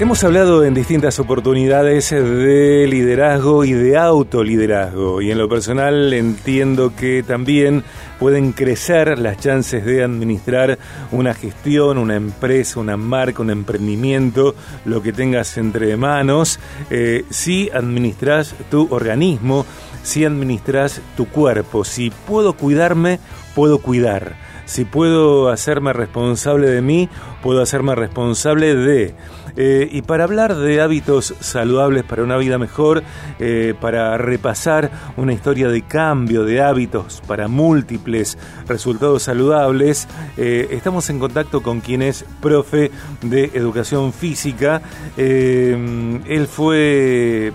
Hemos hablado en distintas oportunidades de liderazgo y de autoliderazgo y en lo personal entiendo que también pueden crecer las chances de administrar una gestión, una empresa, una marca, un emprendimiento, lo que tengas entre manos, eh, si administras tu organismo, si administras tu cuerpo, si puedo cuidarme, puedo cuidar. Si puedo hacerme responsable de mí, puedo hacerme responsable de... Eh, y para hablar de hábitos saludables para una vida mejor, eh, para repasar una historia de cambio de hábitos para múltiples resultados saludables, eh, estamos en contacto con quien es profe de educación física. él fue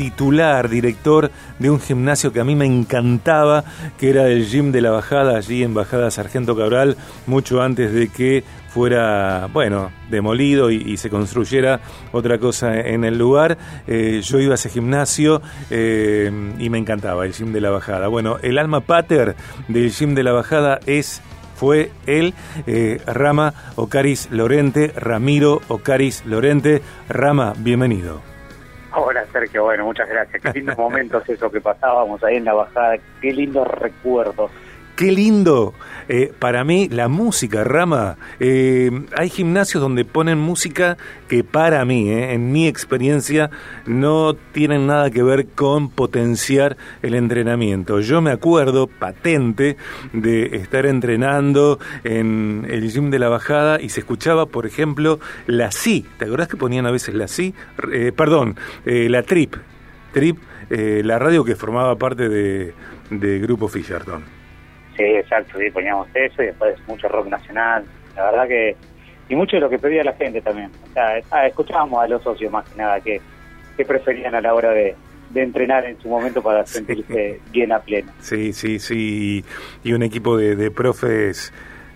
titular, director de un gimnasio que a mí me encantaba, que era el Gym de la Bajada, allí en Bajada Sargento Cabral, mucho antes de que fuera, bueno, demolido y, se construyera otra cosa en el lugar. Eh, yo iba a ese gimnasio eh, y me encantaba el Gym de la Bajada. Bueno, el alma pater del Gym de la Bajada es fue él, eh, Rama Ocaris Lorente, Ramiro Ocaris Lorente. Rama, bienvenido. Hola Sergio, bueno, muchas gracias. Qué lindos momentos eso que pasábamos ahí en la bajada, qué lindos recuerdos. Qué lindo. Eh, para mí, la música, Rama. Eh, hay gimnasios donde ponen música que para mí, eh, en mi experiencia, no tienen nada que ver con potenciar el entrenamiento. Yo me acuerdo patente de estar entrenando en el gym de la bajada y se escuchaba, por ejemplo, la Si. ¿Te acordás que ponían a veces la Si? perdón, la Trip. Trip, la radio que formaba parte de, de Grupo Fisherton. Sí, exacto, sí, poníamos eso y después mucho rock nacional. La verdad que. Y mucho de lo que pedía la gente también. O sea, ah, escuchábamos a los socios más que nada que, que preferían a la hora de, entrenar en su momento para sentirse bien a pleno. Sí, sí, sí. Y un equipo de, de profes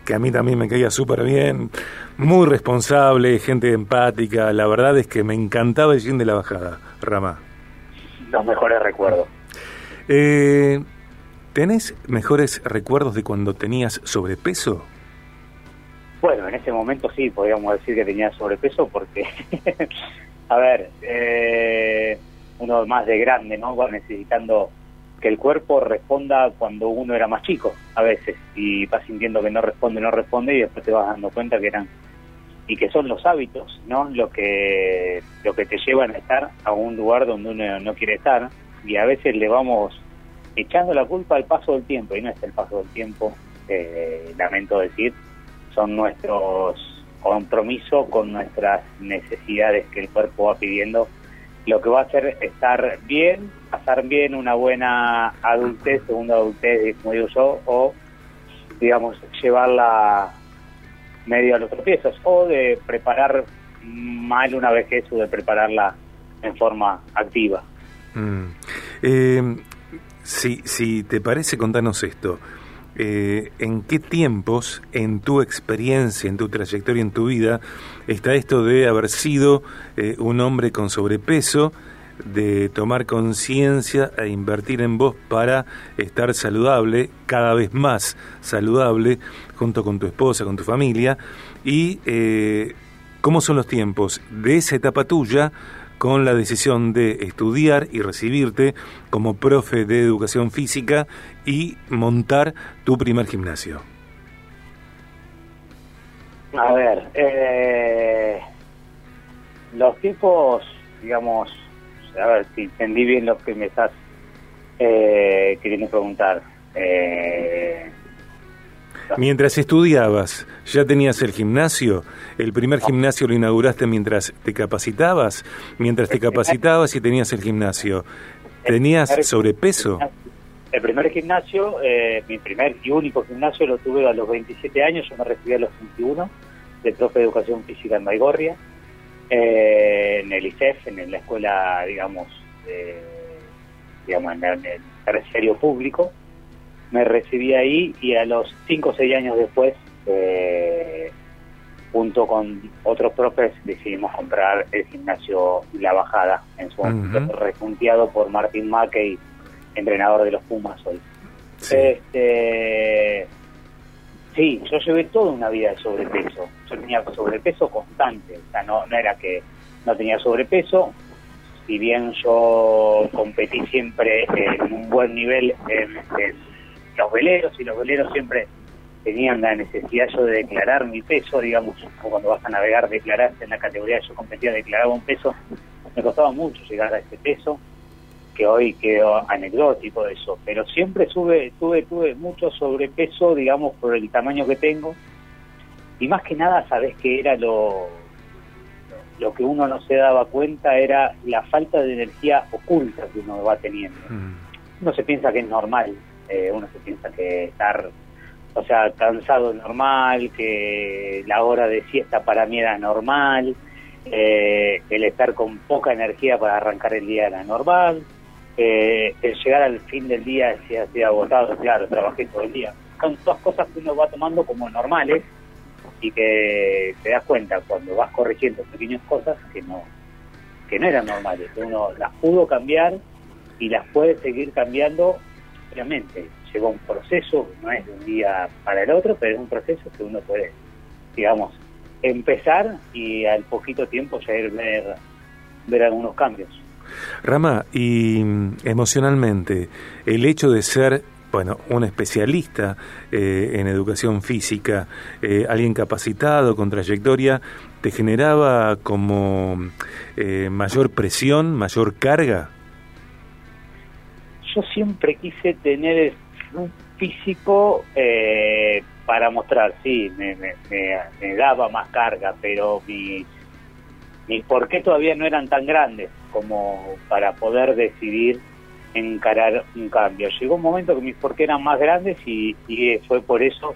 que a mí también me caía súper bien, muy responsable, gente empática. La verdad es que me encantaba el gym de la bajada, Rama. Los mejores recuerdos. Eh, ¿Tenés mejores recuerdos de cuando tenías sobrepeso? Bueno, en ese momento sí, podríamos decir que tenía sobrepeso porque, a ver, eh, uno más de grande, ¿no? Va necesitando que el cuerpo responda cuando uno era más chico, a veces, y vas sintiendo que no responde, no responde, y después te vas dando cuenta que eran y que son los hábitos, ¿no? Lo que lo que te llevan a estar a un lugar donde uno no quiere estar y a veces le vamos echando la culpa al paso del tiempo, y no es el paso del tiempo, eh, lamento decir, son nuestros compromisos con nuestras necesidades que el cuerpo va pidiendo, lo que va a hacer estar bien, pasar bien una buena adultez, segunda adultez, como digo yo, o digamos, llevarla medio a los tropiezos, o de preparar mal una vejez o de prepararla en forma activa. Mm. Eh, si, si te parece, contanos esto. Eh, ¿En qué tiempos, en tu experiencia, en tu trayectoria, en tu vida, está esto de haber sido eh, un hombre con sobrepeso, de tomar conciencia e invertir en vos para estar saludable, cada vez más saludable, junto con tu esposa, con tu familia? ¿Y eh, cómo son los tiempos de esa etapa tuya? Con la decisión de estudiar y recibirte como profe de educación física y montar tu primer gimnasio? A ver, eh, los tipos, digamos, a ver si entendí bien lo que me estás eh, queriendo preguntar. Eh, Mientras estudiabas, ¿ya tenías el gimnasio? ¿El primer gimnasio lo inauguraste mientras te capacitabas? Mientras te capacitabas y tenías el gimnasio, ¿tenías sobrepeso? El primer gimnasio, eh, mi primer y único gimnasio lo tuve a los 27 años, yo me recibí a los 21 de profe de educación física en Baigorria, eh, en el ICEF, en la escuela, digamos, digamos en el terciario público me recibí ahí y a los 5 o 6 años después, eh, junto con otros profes, decidimos comprar el gimnasio La Bajada, en su momento, repunteado por Martín Mackey, entrenador de los Pumas hoy. Sí. Este, sí, yo llevé toda una vida de sobrepeso. Yo tenía sobrepeso constante, o sea, no, no era que no tenía sobrepeso, si bien yo competí siempre en un buen nivel en, los veleros, y los veleros siempre tenían la necesidad yo de declarar mi peso, digamos, cuando vas a navegar declaraste en la categoría que yo competía, declaraba un peso, me costaba mucho llegar a ese peso, que hoy quedó anecdótico eso, pero siempre sube, tuve, tuve mucho sobrepeso, digamos, por el tamaño que tengo, y más que nada, sabes que era lo, lo que uno no se daba cuenta era la falta de energía oculta que uno va teniendo. Mm. Uno se piensa que es normal, eh, uno se piensa que estar, o sea, cansado normal, que la hora de siesta para mí era normal, eh, el estar con poca energía para arrancar el día era normal, eh, el llegar al fin del día si así agotado, claro, trabajé todo el día. Son todas cosas que uno va tomando como normales y que te das cuenta cuando vas corrigiendo pequeñas cosas que no que no eran normales, que uno las pudo cambiar y las puede seguir cambiando, obviamente. Llegó un proceso, no es de un día para el otro, pero es un proceso que uno puede, digamos, empezar y al poquito tiempo ya ir ver, ver algunos cambios. Rama, y mm, emocionalmente, el hecho de ser bueno, un especialista eh, en educación física, eh, alguien capacitado, con trayectoria, ¿te generaba como eh, mayor presión, mayor carga? Yo siempre quise tener un físico para mostrar, sí, me, me, daba más carga, pero mi, mi por qué todavía no eran tan grandes como para poder decidir encarar un cambio. Llegó un momento que mis porqué eran más grandes y, fue por eso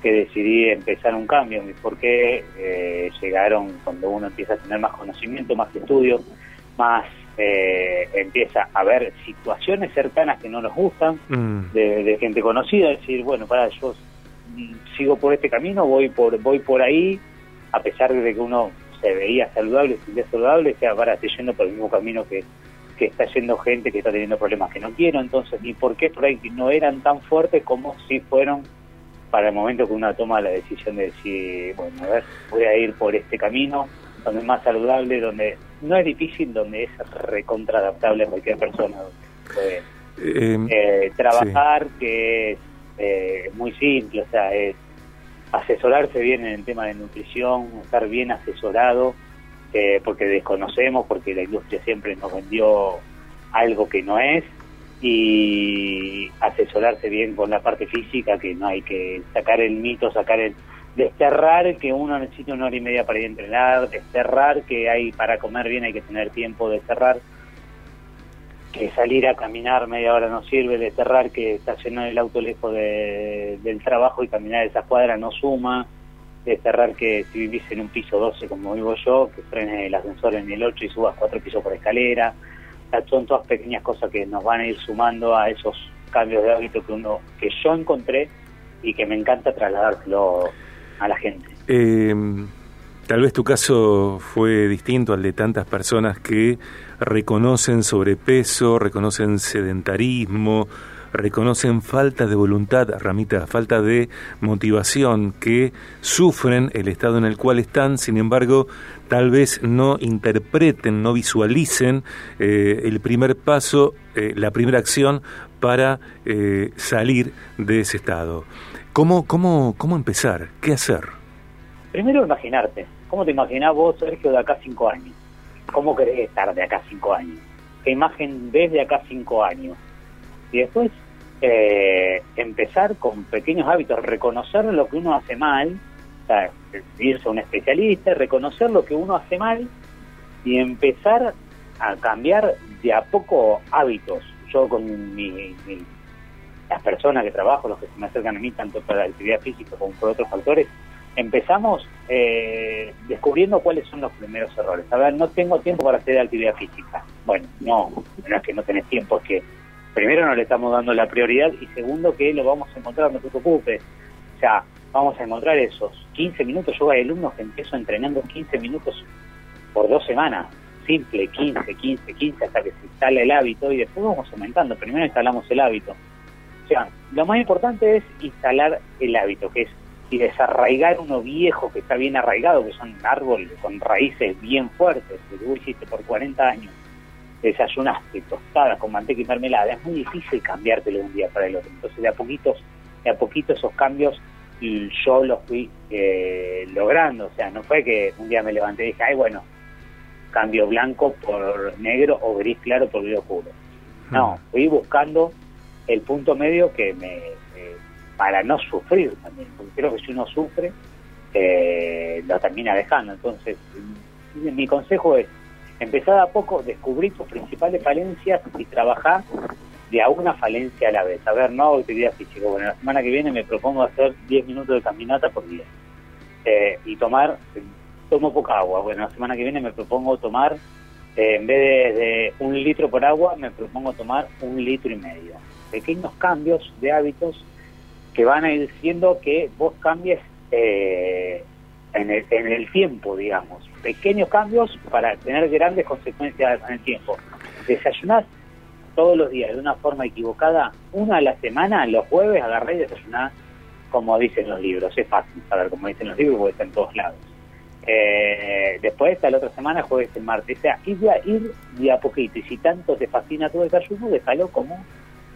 que decidí empezar un cambio. Mis porqué eh, llegaron cuando uno empieza a tener más conocimiento, más estudio, más eh, empieza a ver situaciones cercanas que no nos gustan, mm. de, gente conocida, decir, bueno, para, yo sigo por este camino, voy por, voy por ahí, a pesar de que uno se veía saludable, se saludable, sea, para, estoy yendo por el mismo camino que, que está yendo gente que está teniendo problemas que no quiero, entonces, ¿y por qué por ahí no eran tan fuertes como si fueron para el momento que uno toma la decisión de decir, bueno, a ver, voy a ir por este camino, donde es más saludable, donde no es difícil, donde es recontradaptable a cualquier persona, donde puede eh, eh, trabajar, que es eh, muy simple, o sea, es asesorarse bien en el tema de nutrición, estar bien asesorado, eh, porque desconocemos, porque la industria siempre nos vendió algo que no es, y asesorarse bien con la parte física, que no hay que sacar el mito, sacar el desterrar que uno necesita una hora y media para ir a entrenar, desterrar que hay para comer bien hay que tener tiempo, desterrar que salir a caminar media hora no sirve, desterrar que estacionar el auto lejos del trabajo y caminar esa cuadra no suma, de cerrar que si vivís en un piso 12 como vivo yo, que frene el ascensor en el 8 y subas cuatro pisos por escalera. son todas pequeñas cosas que nos van a ir sumando a esos cambios de hábito que uno que yo encontré y que me encanta trasladárselo a la gente. Eh, tal vez tu caso fue distinto al de tantas personas que reconocen sobrepeso, reconocen sedentarismo, reconocen falta de voluntad, Ramita, falta de motivación, que sufren el estado en el cual están, sin embargo, tal vez no interpreten, no visualicen eh, el primer paso, eh, la primera acción para eh, salir de ese estado. ¿Cómo, cómo, ¿Cómo empezar? ¿Qué hacer? Primero imaginarte. ¿Cómo te imaginás vos, Sergio, de acá cinco años? ¿Cómo querés estar de acá cinco años? ¿Qué imagen ves de acá cinco años? y después eh, empezar con pequeños hábitos, reconocer lo que uno hace mal, o sea, irse a un especialista, reconocer lo que uno hace mal y empezar a cambiar de a poco hábitos. Yo con mi, las personas que trabajo, los que se me acercan a mí, tanto para la actividad física como por otros factores, empezamos eh, descubriendo cuáles son los primeros errores. A ver, no tengo tiempo para hacer actividad física. Bueno, no, no es que no tenés tiempo, es que primero no le estamos dando la prioridad y segundo que lo vamos a encontrar, no te preocupes. O sea, vamos a encontrar esos 15 minutos. Yo hay alumnos que empiezo entrenando 15 minutos por dos semanas. Simple, 15, 15, 15, hasta que se instala el hábito y después vamos aumentando. Primero instalamos el hábito. Sea, lo más importante es instalar el hábito, que es y desarraigar uno viejo que está bien arraigado, que son árboles con raíces bien fuertes, que tú hiciste por 40 años, desayunaste tostadas con manteca y mermelada, es muy difícil cambiártelo de un día para el otro. Entonces de a poquitos, de a poquito esos cambios yo los fui eh, logrando, o sea, no fue que un día me levanté y dije, ay bueno, cambio blanco por negro o gris claro por gris oscuro. No, fui buscando el punto medio que me, para no sufrir también, porque creo que si uno sufre, eh, lo termina dejando. Entonces, mi consejo es, empezar a poco, descubrir tus principales falencias y trabajar de a una falencia a la vez. A ver, no hago actividad física. Bueno, la semana que viene me propongo hacer 10 minutos de caminata por día. Eh, y tomar, tomo poca agua. Bueno, la semana que viene me propongo tomar, eh, en vez de, un litro por agua, me propongo tomar un litro y medio. Pequeños cambios de hábitos que van a ir diciendo que vos cambies eh, en, el, en el tiempo, digamos. Pequeños cambios para tener grandes consecuencias en el tiempo. Desayunar todos los días de una forma equivocada, una a la semana, los jueves agarré y desayunar como dicen los libros. Es fácil saber como dicen los libros porque está en todos lados. Eh, después, hasta la otra semana, jueves y martes. O sea, ir ir de a poquito. Y si tanto te fascina tu desayuno, déjalo como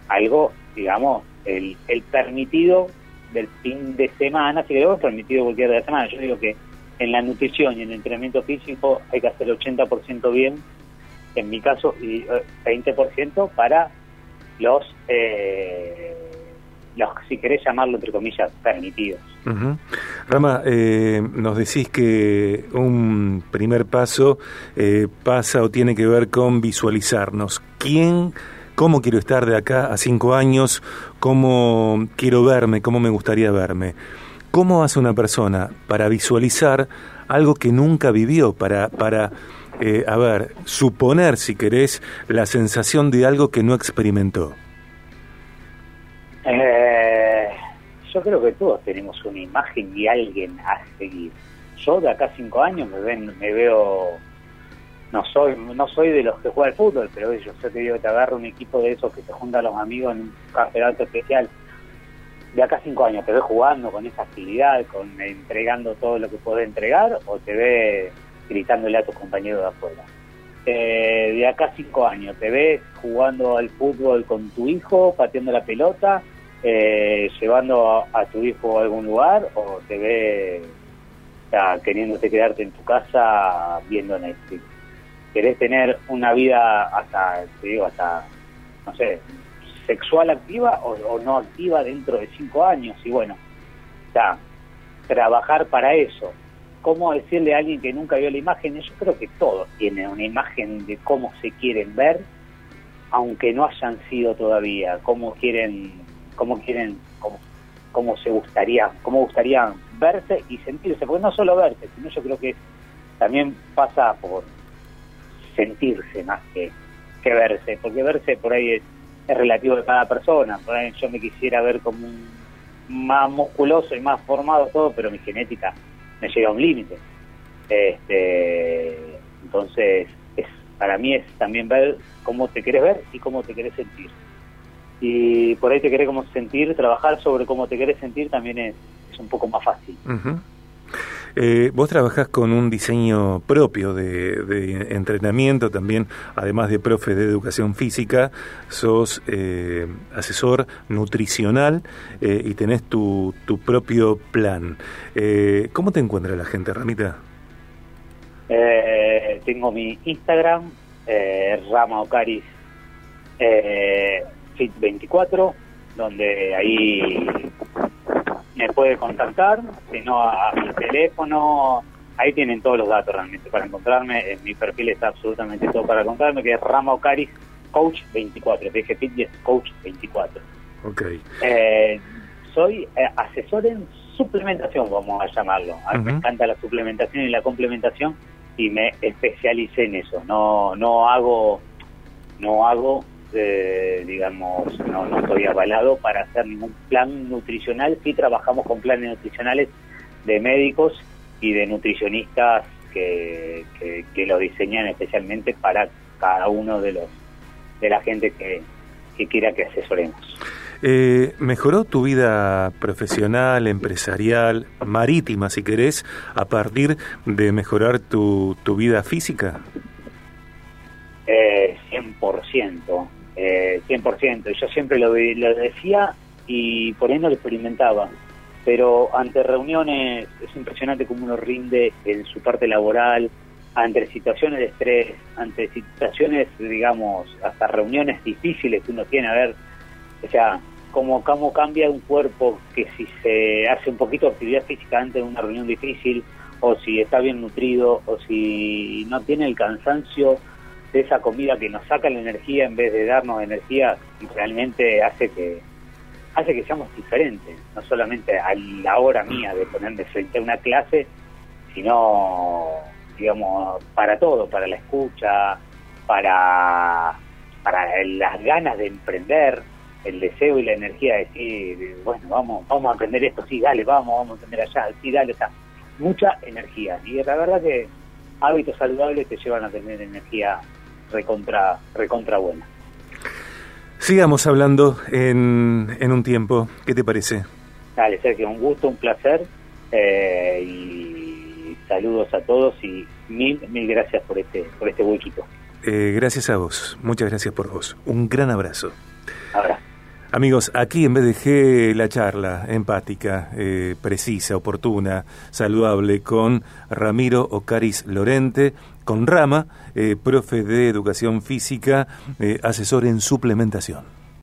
algo, digamos, el, el permitido del fin de semana, si queremos, permitido cualquier día de semana. Yo digo que en la nutrición y en el entrenamiento físico hay que hacer el 80% bien, en mi caso, y 20% eh, para los, eh, los, si querés llamarlo entre comillas, permitidos. Rama, eh, nos decís que un primer paso eh, pasa o tiene que ver con visualizarnos. ¿Quién cómo quiero estar de acá a cinco años, cómo quiero verme, cómo me gustaría verme. ¿Cómo hace una persona para visualizar algo que nunca vivió, para, para eh, a ver, suponer, si querés, la sensación de algo que no experimentó? Eh, yo creo que todos tenemos una imagen y alguien a seguir. Yo de acá a cinco años me, ven, me veo no soy no soy de los que juega al fútbol, pero yo sé que digo, te agarro un equipo de esos que se juntan los amigos en un campeonato especial de acá cinco años, ¿te ves jugando con esa actividad, con entregando todo lo que puedes entregar o te ves gritándole a tus compañeros de afuera? Eh, de acá cinco años, ¿te ves jugando al fútbol con tu hijo, pateando la pelota, eh, llevando a, tu hijo a algún lugar o te ves queriéndote quedarte en tu casa viendo Netflix? Querés tener una vida hasta, te digo, hasta, no sé, sexual activa o, no activa dentro de cinco años. Y bueno, ya, trabajar para eso. ¿Cómo decirle a alguien que nunca vio la imagen? Yo creo que todos tienen una imagen de cómo se quieren ver, aunque no hayan sido todavía, cómo quieren, cómo quieren, cómo, cómo se gustaría, cómo gustaría verse y sentirse, porque no solo verse, sino yo creo que también pasa por sentirse más que, verse, porque verse por ahí es, relativo de cada persona, por ahí yo me quisiera ver como más musculoso y más formado todo, pero mi genética me llega a un límite. Este, entonces, es, para mí es también ver cómo te querés ver y cómo te querés sentir. Y por ahí te querés como sentir, trabajar sobre cómo te querés sentir también es, es un poco más fácil. Eh, vos trabajás con un diseño propio de, entrenamiento también, además de profe de educación física, sos eh, asesor nutricional eh, y tenés tu, tu propio plan. ¿Cómo te encuentra la gente, Ramita? tengo mi Instagram, Rama Ocaris Fit24, donde ahí me puede contactar, si no a, mi teléfono, ahí tienen todos los datos realmente para encontrarme, en mi perfil está absolutamente todo para encontrarme, que es Rama Ocaris Coach 24, PG Fitness Coach 24. Ok. Eh, soy eh, asesor en suplementación, vamos a llamarlo. A mí me encanta la suplementación y la complementación y me especialicé en eso. No, no hago, no hago eh, digamos, no, no estoy avalado para hacer ningún plan nutricional. Sí trabajamos con planes nutricionales de médicos y de nutricionistas que, que, lo diseñan especialmente para cada uno de los de la gente que, que quiera que asesoremos. Eh, ¿Mejoró tu vida profesional, empresarial, marítima, si querés, a partir de mejorar tu, tu vida física? Eh, 100%, eh, 100%. Yo siempre lo, lo decía y por ahí no lo experimentaba pero ante reuniones es impresionante cómo uno rinde en su parte laboral, ante situaciones de estrés, ante situaciones, digamos, hasta reuniones difíciles que uno tiene, a ver, o sea, cómo, cómo cambia un cuerpo que si se hace un poquito de actividad física antes de una reunión difícil, o si está bien nutrido, o si no tiene el cansancio esa comida que nos saca la energía en vez de darnos energía, realmente hace que hace que seamos diferentes, no solamente a la hora mía de ponerme frente a una clase, sino, digamos, para todo, para la escucha, para, para las ganas de emprender, el deseo y la energía de decir, bueno, vamos, vamos a aprender esto, sí, dale, vamos, vamos a aprender allá, sí, dale, sea, mucha energía. Y la verdad que hábitos saludables te llevan a tener energía recontra, recontra buena. Sigamos hablando en, en un tiempo. ¿Qué te parece? Dale, Sergio, un gusto, un placer. Eh, y saludos a todos y mil, mil gracias por este, por este huequito. Eh, gracias a vos. Muchas gracias por vos. Un gran abrazo. Abrazo. Amigos, aquí en BDG la charla empática, eh, precisa, oportuna, saludable con Ramiro Ocaris Lorente, con Rama, eh, profe de educación física, eh, asesor en suplementación.